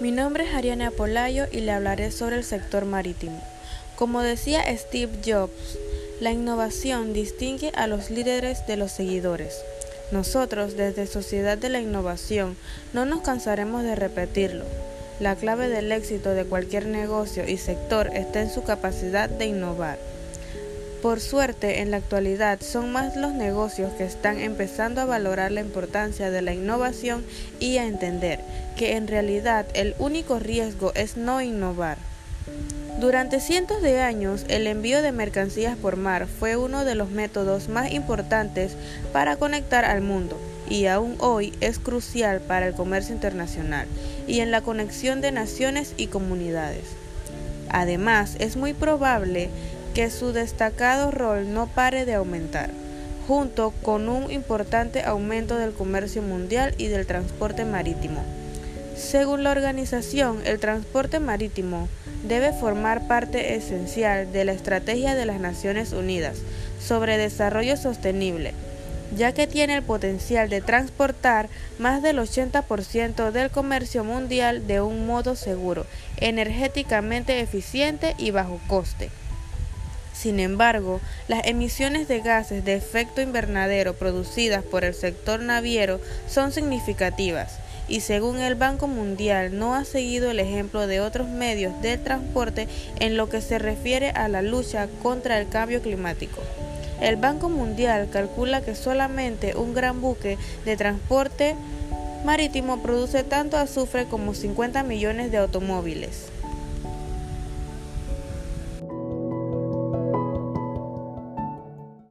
Mi nombre es Ariane Apolayo y le hablaré sobre el sector marítimo. Como decía Steve Jobs, la innovación distingue a los líderes de los seguidores. Nosotros, desde Sociedad de la Innovación, no nos cansaremos de repetirlo. La clave del éxito de cualquier negocio y sector está en su capacidad de innovar. Por suerte, en la actualidad son más los negocios que están empezando a valorar la importancia de la innovación y a entender que en realidad el único riesgo es no innovar. Durante cientos de años, el envío de mercancías por mar fue uno de los métodos más importantes para conectar al mundo y aún hoy es crucial para el comercio internacional y en la conexión de naciones y comunidades. Además, es muy probable que su destacado rol no pare de aumentar, junto con un importante aumento del comercio mundial y del transporte marítimo. Según la organización, el transporte marítimo debe formar parte esencial de la estrategia de las Naciones Unidas sobre desarrollo sostenible, ya que tiene el potencial de transportar más del 80% del comercio mundial de un modo seguro, energéticamente eficiente y bajo coste. Sin embargo, las emisiones de gases de efecto invernadero producidas por el sector naviero son significativas y según el Banco Mundial no ha seguido el ejemplo de otros medios de transporte en lo que se refiere a la lucha contra el cambio climático. El Banco Mundial calcula que solamente un gran buque de transporte marítimo produce tanto azufre como 50 millones de automóviles.